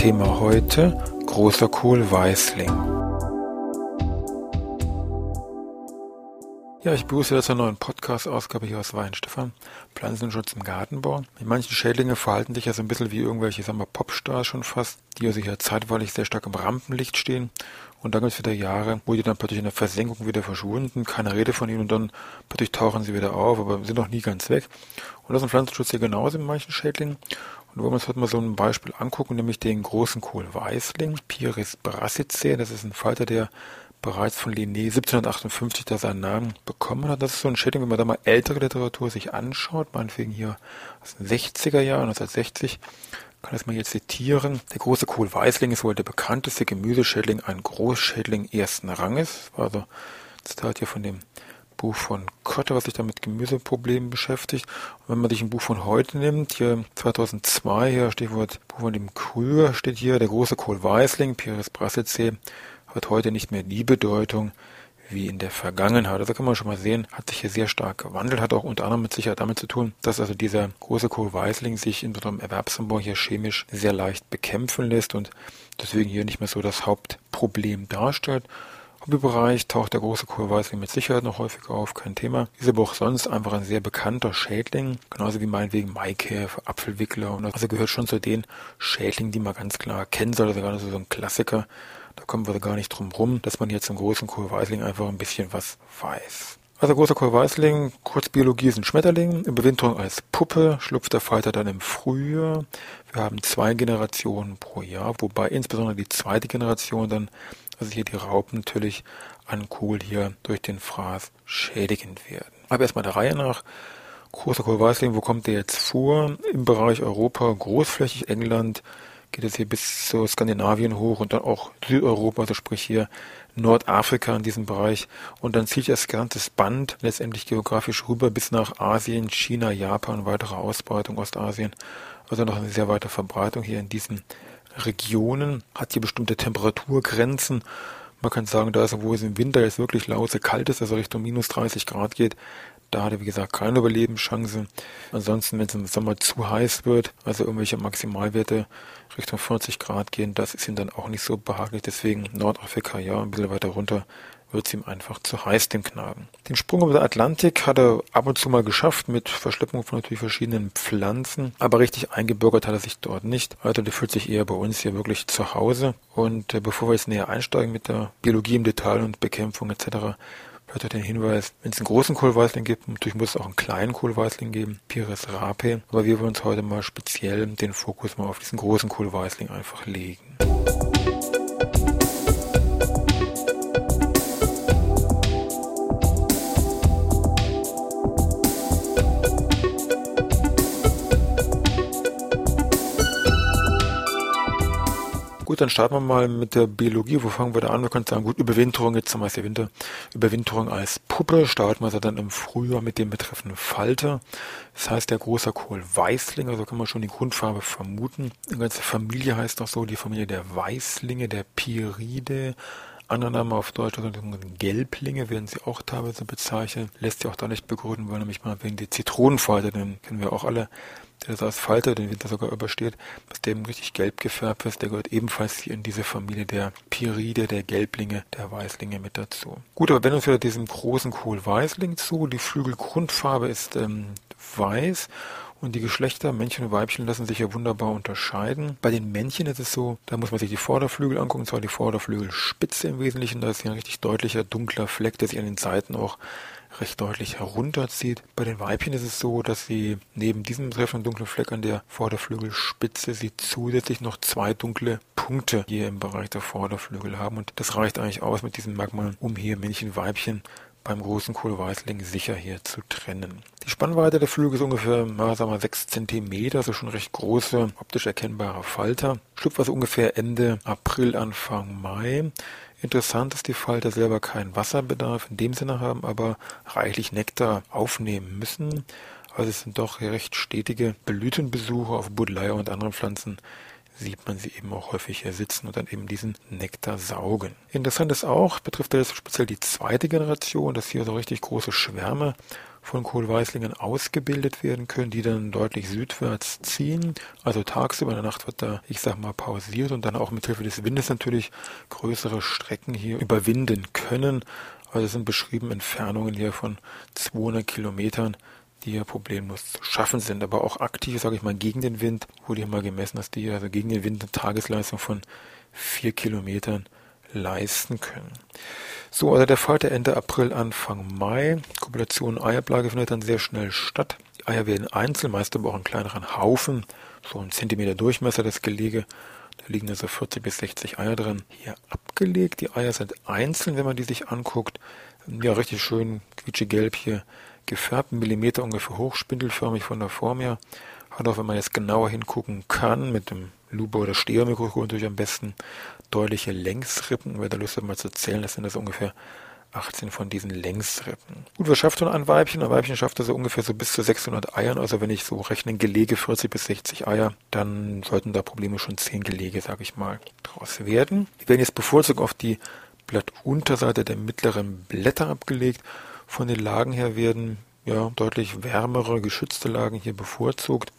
Thema heute Großer Kohl Weißling. Ja, ich begrüße jetzt eine neue Podcast-Ausgabe hier aus Weinstefan. Pflanzenschutz im Gartenbau. Manche Schädlinge verhalten sich ja so ein bisschen wie irgendwelche, sagen wir, Popstars schon fast, die also hier zeitweilig sehr stark im Rampenlicht stehen. Und dann gibt es wieder Jahre, wo die dann plötzlich in der Versenkung wieder verschwunden, keine Rede von ihnen und dann plötzlich tauchen sie wieder auf, aber sind noch nie ganz weg. Und das ist im Pflanzenschutz hier genauso in manchen Schädlingen. Und wollen wir uns heute mal so ein Beispiel angucken, nämlich den großen Kohlweißling, Piris brassicae. Das ist ein Falter, der bereits von Linné 1758 da seinen Namen bekommen hat. Das ist so ein Schädling, wenn man da mal ältere Literatur sich anschaut, meinetwegen hier aus den 60er Jahren, 1960, kann das mal hier zitieren. Der große Kohlweißling ist wohl der bekannteste Gemüseschädling, ein Großschädling ersten Ranges. Das war also Zitat hier von dem Buch von Kotte, was sich da mit Gemüseproblemen beschäftigt. Und wenn man sich ein Buch von heute nimmt, hier 2002, hier Stichwort Buch von dem Krüger steht hier, der große Kohlweißling, Pires Brassicae, hat heute nicht mehr die Bedeutung wie in der Vergangenheit. Also kann man schon mal sehen, hat sich hier sehr stark gewandelt, hat auch unter anderem mit Sicherheit damit zu tun, dass also dieser große Kohlweißling sich in unserem Erwerbsanbau hier chemisch sehr leicht bekämpfen lässt und deswegen hier nicht mehr so das Hauptproblem darstellt. Hobbybereich taucht der große Kohlweißling mit Sicherheit noch häufiger auf, kein Thema. Ist aber auch sonst einfach ein sehr bekannter Schädling, genauso wie meinetwegen Maikäfer, Apfelwickler. Und also gehört schon zu den Schädlingen, die man ganz klar kennen soll. Also gerade so ein Klassiker. Da kommen wir gar nicht drum rum, dass man jetzt zum großen Kohlweißling einfach ein bisschen was weiß. Also großer Kohlweißling, Kurzbiologie ist ein Schmetterling, Überwinterung als Puppe, schlüpft der Falter dann im Frühjahr. Wir haben zwei Generationen pro Jahr, wobei insbesondere die zweite Generation dann also hier die Raupen natürlich an Kohl hier durch den Fraß schädigend werden. Aber erstmal der Reihe nach. Großer Kohlweißling, wo kommt der jetzt vor? Im Bereich Europa, großflächig England, geht es hier bis zu Skandinavien hoch und dann auch Südeuropa, also sprich hier Nordafrika in diesem Bereich. Und dann zieht das ganze Band letztendlich geografisch rüber bis nach Asien, China, Japan, weitere Ausbreitung Ostasien. Also noch eine sehr weite Verbreitung hier in diesen Regionen hat hier bestimmte Temperaturgrenzen. Man kann sagen, da ist, wo es im Winter jetzt wirklich lause kalt ist, also Richtung minus 30 Grad geht, da hat er, wie gesagt, keine Überlebenschance. Ansonsten, wenn es im Sommer zu heiß wird, also irgendwelche Maximalwerte Richtung 40 Grad gehen, das ist ihm dann auch nicht so behaglich. Deswegen Nordafrika, ja, ein bisschen weiter runter wird es ihm einfach zu heiß, dem Knaben. Den Sprung über den Atlantik hat er ab und zu mal geschafft, mit Verschleppung von natürlich verschiedenen Pflanzen, aber richtig eingebürgert hat er sich dort nicht. Also der fühlt sich eher bei uns hier wirklich zu Hause. Und äh, bevor wir jetzt näher einsteigen mit der Biologie im Detail und Bekämpfung etc., Hört euch den Hinweis, wenn es einen großen Kohlweißling gibt, natürlich muss es auch einen kleinen Kohlweißling geben, Pires rape, aber wir wollen uns heute mal speziell den Fokus mal auf diesen großen Kohlweißling einfach legen. Gut, dann starten wir mal mit der Biologie. Wo fangen wir da an? Wir können sagen, gut, Überwinterung, jetzt haben wir Winter. Überwinterung als Puppe starten wir dann im Frühjahr mit dem betreffenden Falter. Das heißt, der große Kohl Weißling, also kann man schon die Grundfarbe vermuten. Die ganze Familie heißt auch so, die Familie der Weißlinge, der Piride. Andere Namen auf Deutsch, also Gelblinge werden sie auch teilweise bezeichnet. Lässt sich auch da nicht begründen, weil nämlich mal wegen der Zitronenfalte, den kennen wir auch alle, der das als Falter den Winter sogar übersteht, dass der eben richtig gelb gefärbt ist, der gehört ebenfalls hier in diese Familie der Piride, der Gelblinge, der Weißlinge mit dazu. Gut, aber wenn uns wieder diesem großen Kohlweißling zu, die Flügelgrundfarbe ist ähm, weiß und die Geschlechter, Männchen und Weibchen, lassen sich ja wunderbar unterscheiden. Bei den Männchen ist es so, da muss man sich die Vorderflügel angucken, und zwar die Vorderflügelspitze im Wesentlichen. Da ist hier ein richtig deutlicher, dunkler Fleck, der sich an den Seiten auch recht deutlich herunterzieht. Bei den Weibchen ist es so, dass sie neben diesem treffenden dunklen Fleck an der Vorderflügelspitze sie zusätzlich noch zwei dunkle Punkte hier im Bereich der Vorderflügel haben und das reicht eigentlich aus mit diesem Merkmal, um hier Männchen, Weibchen beim großen Kohlweißling sicher hier zu trennen. Die Spannweite der Flügel ist ungefähr, na, sagen wir, 6 cm, also schon recht große, optisch erkennbare Falter. Schlüpfwasser ungefähr Ende April, Anfang Mai. Interessant, dass die Falter selber keinen Wasserbedarf in dem Sinne haben, aber reichlich Nektar aufnehmen müssen. Also es sind doch recht stetige Blütenbesuche auf Buddleia und anderen Pflanzen sieht man sie eben auch häufig hier sitzen und dann eben diesen Nektar saugen. Interessant ist auch, betrifft das speziell die zweite Generation, dass hier so richtig große Schwärme von Kohlweißlingen ausgebildet werden können, die dann deutlich südwärts ziehen. Also tagsüber in der Nacht wird da, ich sag mal, pausiert und dann auch mit Hilfe des Windes natürlich größere Strecken hier überwinden können. Also es sind beschrieben Entfernungen hier von 200 Kilometern, die ja problemlos zu schaffen sind, aber auch aktiv, sage ich mal, gegen den Wind, wurde hier mal gemessen, dass die also gegen den Wind eine Tagesleistung von 4 Kilometern leisten können. So, also der Falter Ende April, Anfang Mai. Kopulation Eiablage findet dann sehr schnell statt. Die Eier werden einzeln, meist aber auch in kleineren Haufen, so ein Zentimeter Durchmesser das Gelege. Da liegen also 40 bis 60 Eier drin. Hier abgelegt. Die Eier sind einzeln, wenn man die sich anguckt. Ja, richtig schön quietschegelb hier gefärbt, Millimeter ungefähr hoch, spindelförmig von der Form her. Hat auch, wenn man jetzt genauer hingucken kann, mit dem Lupe oder Stereomikroskop natürlich am besten deutliche Längsrippen. Wer da Lust hat, mal zu zählen, das sind das ungefähr 18 von diesen Längsrippen. Gut, was schafft so ein Weibchen? Ein Weibchen schafft also ungefähr so bis zu 600 Eiern. Also wenn ich so rechne, Gelege 40 bis 60 Eier, dann sollten da Probleme schon 10 Gelege, sage ich mal, draus werden. Die werden jetzt bevorzugt auf die Blattunterseite der mittleren Blätter abgelegt von den Lagen her werden ja deutlich wärmere, geschützte Lagen hier bevorzugt.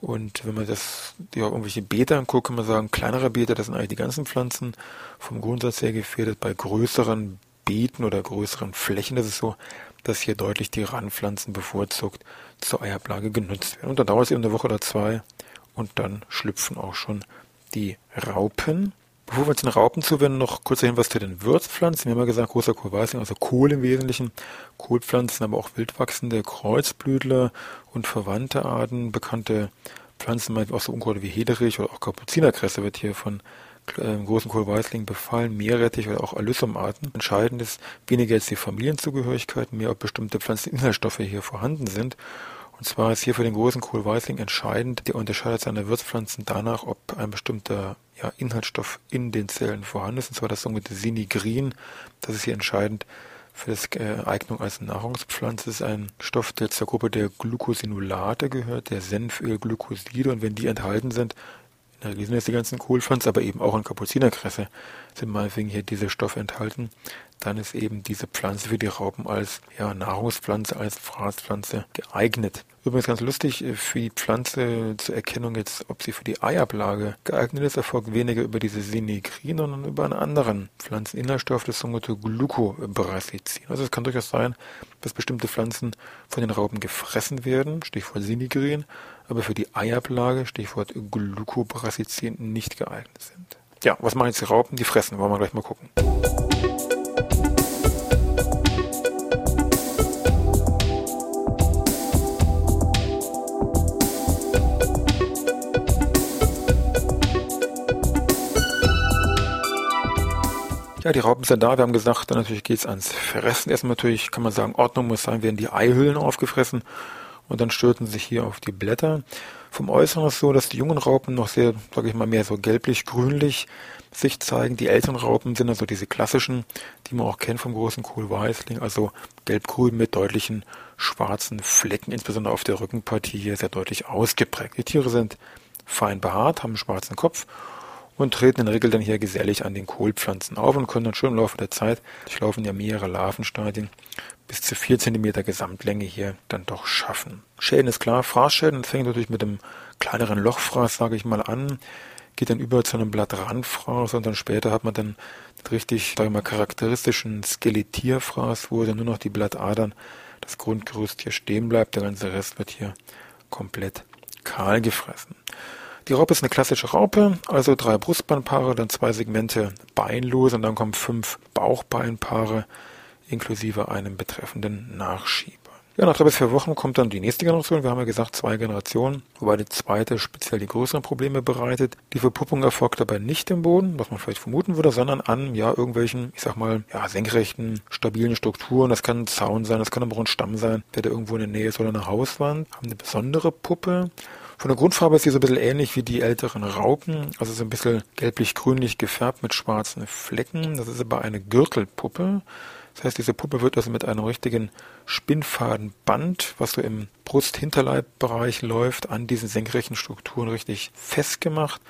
Und wenn man das, ja, irgendwelche Beete anguckt, kann man sagen, kleinere Beete, das sind eigentlich die ganzen Pflanzen vom Grundsatz her gefährdet. Bei größeren Beeten oder größeren Flächen ist es so, dass hier deutlich die Randpflanzen bevorzugt zur Eiablage genutzt werden. Und dann dauert es eben eine Woche oder zwei und dann schlüpfen auch schon die Raupen. Bevor wir uns den Raupen zuwenden, noch kurzer Hinweis zu den Würzpflanzen. Wir haben ja gesagt, großer Kohlweißling, also Kohl im Wesentlichen. Kohlpflanzen, aber auch wildwachsende Kreuzblütler und verwandte Arten. Bekannte Pflanzen, auch so Unkräuter wie Hederich oder auch Kapuzinerkresse wird hier von äh, großen Kohlweißling befallen, Meerrettich oder auch Alyssum-Arten. Entscheidend ist weniger jetzt die Familienzugehörigkeit, mehr ob bestimmte Pflanzeninhaltsstoffe hier vorhanden sind. Und zwar ist hier für den großen Kohlweißling entscheidend, der unterscheidet seine Würzpflanzen danach, ob ein bestimmter ja, Inhaltsstoff in den Zellen vorhanden ist, und zwar das sogenannte Sinigrin. Das ist hier entscheidend für die äh, Eignung als Nahrungspflanze. Das ist ein Stoff, der zur Gruppe der Glucosinolate gehört, der Senfölglykoside. Und wenn die enthalten sind, in der Regel sind jetzt die ganzen Kohlpflanzen, aber eben auch in Kapuzinerkresse sind meinetwegen hier diese Stoffe enthalten, dann ist eben diese Pflanze für die Raupen als ja, Nahrungspflanze, als Fraßpflanze geeignet. Übrigens ganz lustig, äh, für die Pflanze zur Erkennung jetzt, ob sie für die Eiablage geeignet ist, erfolgt weniger über diese Sinigrin, sondern über einen anderen Pflanzeninhaltsstoff, das sogenannte Glucobrasicin. Also es kann durchaus sein, dass bestimmte Pflanzen von den Raupen gefressen werden, Stichwort Sinigrin, aber für die Eiablage, Stichwort Glucobrasicin, nicht geeignet sind. Ja, was machen jetzt die Raupen? Die fressen, wollen wir gleich mal gucken. Ja, die Raupen sind da. Wir haben gesagt, dann natürlich geht's ans Fressen. Erstmal natürlich kann man sagen, Ordnung muss sein, werden die Eihüllen aufgefressen und dann stürzen sich hier auf die Blätter. Vom Äußeren ist es so, dass die jungen Raupen noch sehr, sage ich mal, mehr so gelblich-grünlich sich zeigen. Die älteren Raupen sind also diese klassischen, die man auch kennt vom großen Kohlweißling, also gelb-grün mit deutlichen schwarzen Flecken, insbesondere auf der Rückenpartie hier sehr deutlich ausgeprägt. Die Tiere sind fein behaart, haben einen schwarzen Kopf und treten in der Regel dann hier gesellig an den Kohlpflanzen auf und können dann schon im Laufe der Zeit, durchlaufen ja mehrere Larvenstadien, bis zu 4 cm Gesamtlänge hier dann doch schaffen. Schäden ist klar, Fraßschäden fängt natürlich mit dem kleineren Lochfraß, sage ich mal, an, geht dann über zu einem Blattrandfraß und dann später hat man dann den richtig, sage ich mal, charakteristischen Skelettierfraß, wo dann nur noch die Blattadern, das Grundgerüst hier stehen bleibt, der ganze Rest wird hier komplett kahl gefressen. Die Raupe ist eine klassische Raupe, also drei Brustbeinpaare, dann zwei Segmente beinlos und dann kommen fünf Bauchbeinpaare inklusive einem betreffenden Nachschieber. Ja, nach drei bis vier Wochen kommt dann die nächste Generation. Wir haben ja gesagt, zwei Generationen, wobei die zweite speziell die größeren Probleme bereitet. Die Verpuppung erfolgt dabei nicht im Boden, was man vielleicht vermuten würde, sondern an ja irgendwelchen, ich sag mal, ja, senkrechten, stabilen Strukturen. Das kann ein Zaun sein, das kann aber auch ein Stamm sein, der da irgendwo in der Nähe ist oder eine Hauswand. Haben eine besondere Puppe. Von der Grundfarbe ist sie so ein bisschen ähnlich wie die älteren Raupen, also so ein bisschen gelblich-grünlich gefärbt mit schwarzen Flecken. Das ist aber eine Gürtelpuppe. Das heißt, diese Puppe wird also mit einem richtigen Spinnfadenband, was so im Brust-Hinterleibbereich läuft, an diesen senkrechten Strukturen richtig festgemacht.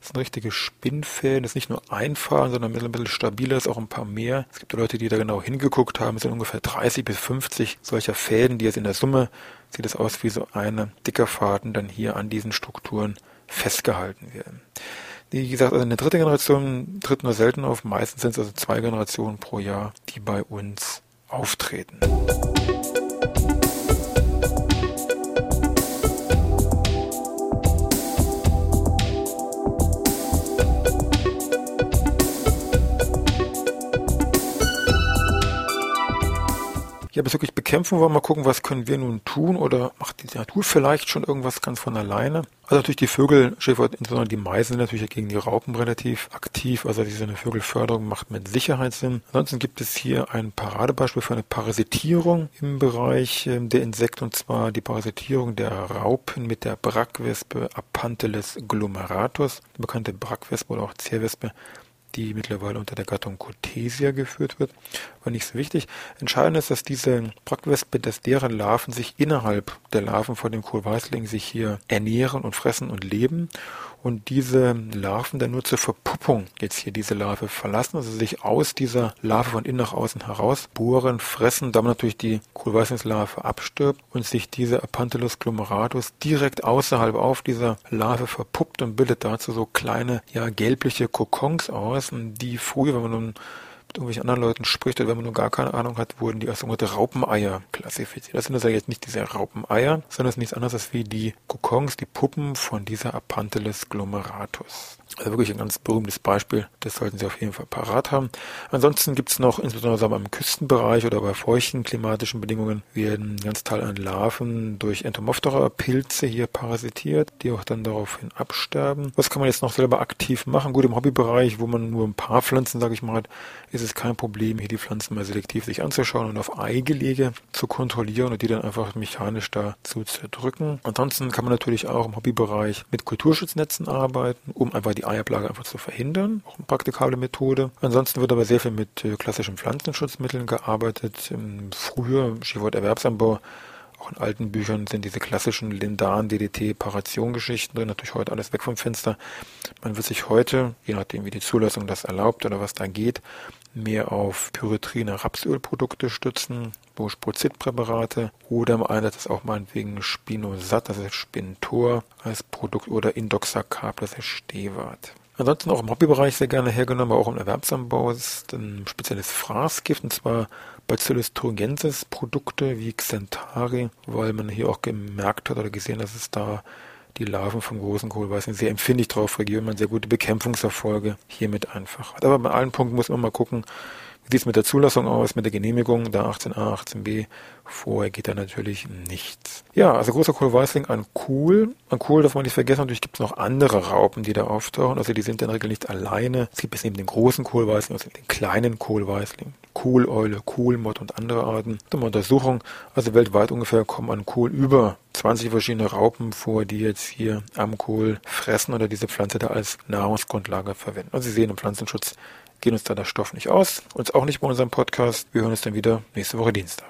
Das sind richtige Spinnfäden. Das ist nicht nur ein Faden, sondern ein bisschen stabiler, ist auch ein paar mehr. Es gibt Leute, die da genau hingeguckt haben. Es sind ungefähr 30 bis 50 solcher Fäden, die jetzt in der Summe sieht es aus wie so eine dicker Faden dann hier an diesen Strukturen festgehalten werden. Wie gesagt, also eine dritte Generation tritt nur selten auf. Meistens sind es also zwei Generationen pro Jahr, die bei uns auftreten. Ja, bis wirklich bekämpfen wollen, mal gucken, was können wir nun tun oder macht die Natur vielleicht schon irgendwas ganz von alleine? Also natürlich die Vögel, Schäfer, insbesondere die Meisen natürlich gegen die Raupen relativ aktiv. Also diese Vögelförderung macht mit Sicherheit Sinn. Ansonsten gibt es hier ein Paradebeispiel für eine Parasitierung im Bereich ähm, der Insekten und zwar die Parasitierung der Raupen mit der Brackwespe Apanthes glomeratus. Die bekannte Brackwespe oder auch Zierwespe die mittlerweile unter der Gattung Cotesia geführt wird, war nicht so wichtig. Entscheidend ist, dass diese Brackwespe, dass deren Larven sich innerhalb der Larven von dem Kohlweißling sich hier ernähren und fressen und leben und diese Larven dann nur zur Verpuppung jetzt hier diese Larve verlassen, also sich aus dieser Larve von innen nach außen heraus bohren, fressen, damit natürlich die Kohlweißlingslarve abstirbt und sich diese Apanthelus glomeratus direkt außerhalb auf dieser Larve verpuppt und bildet dazu so kleine, ja, gelbliche Kokons aus, die früher, wenn man nun mit irgendwelchen anderen Leuten spricht oder wenn man nur gar keine Ahnung hat, wurden die als sogenannte Raupeneier klassifiziert. Das sind also jetzt nicht diese Raupeneier, sondern es ist nichts anderes als wie die Kokons, die Puppen von dieser Apanthelus glomeratus. Also wirklich ein ganz berühmtes Beispiel. Das sollten Sie auf jeden Fall parat haben. Ansonsten gibt es noch, insbesondere beim Küstenbereich oder bei feuchten klimatischen Bedingungen, werden ganz Teil an Larven durch Entomophthora-Pilze hier parasitiert, die auch dann daraufhin absterben. Was kann man jetzt noch selber aktiv machen? Gut, im Hobbybereich, wo man nur ein paar Pflanzen, sage ich mal, hat, ist es kein Problem, hier die Pflanzen mal selektiv sich anzuschauen und auf Eigelege zu kontrollieren und die dann einfach mechanisch da zu zerdrücken. Ansonsten kann man natürlich auch im Hobbybereich mit Kulturschutznetzen arbeiten, um einfach die die einfach zu verhindern. Auch eine praktikable Methode. Ansonsten wird aber sehr viel mit äh, klassischen Pflanzenschutzmitteln gearbeitet. Ähm, früher, Stichwort Erwerbsanbau, auch in alten Büchern sind diese klassischen Lindan, DDT, Paration-Geschichten drin. Natürlich heute alles weg vom Fenster. Man wird sich heute, je nachdem wie die Zulassung das erlaubt oder was da geht, mehr auf pyretrine Rapsölprodukte stützen, Boschprozid-Präparate oder im Einsatz auch meinetwegen Spinosat, das ist Spintor als Produkt oder Indoxacarb, das ist Stewart. Ansonsten auch im Hobbybereich sehr gerne hergenommen, aber auch im Erwerbsanbau ist ein spezielles Fraßgift und zwar Bacillus thuringiensis Produkte wie Xentari, weil man hier auch gemerkt hat oder gesehen, dass es da die Larven vom großen Kohlweißen sehr empfindlich drauf reagieren, man sehr gute Bekämpfungserfolge hiermit einfach hat. Aber bei allen Punkten muss man mal gucken, wie sieht es mit der Zulassung aus, mit der Genehmigung, da 18a, 18b, vorher geht da natürlich nichts. Ja, also großer Kohlweißling an Kohl. An Kohl darf man nicht vergessen, natürlich gibt es noch andere Raupen, die da auftauchen, also die sind in der Regel nicht alleine. Es gibt es eben den großen Kohlweißling, also den kleinen Kohlweißling, Kohleule, Kohlmott und andere Arten. Das eine Untersuchung, also weltweit ungefähr kommen an Kohl über 20 verschiedene Raupen vor, die jetzt hier am Kohl fressen oder diese Pflanze da als Nahrungsgrundlage verwenden. Also Sie sehen, im Pflanzenschutz gehen uns da der Stoff nicht aus, uns auch nicht bei unserem Podcast. Wir hören uns dann wieder nächste Woche Dienstag.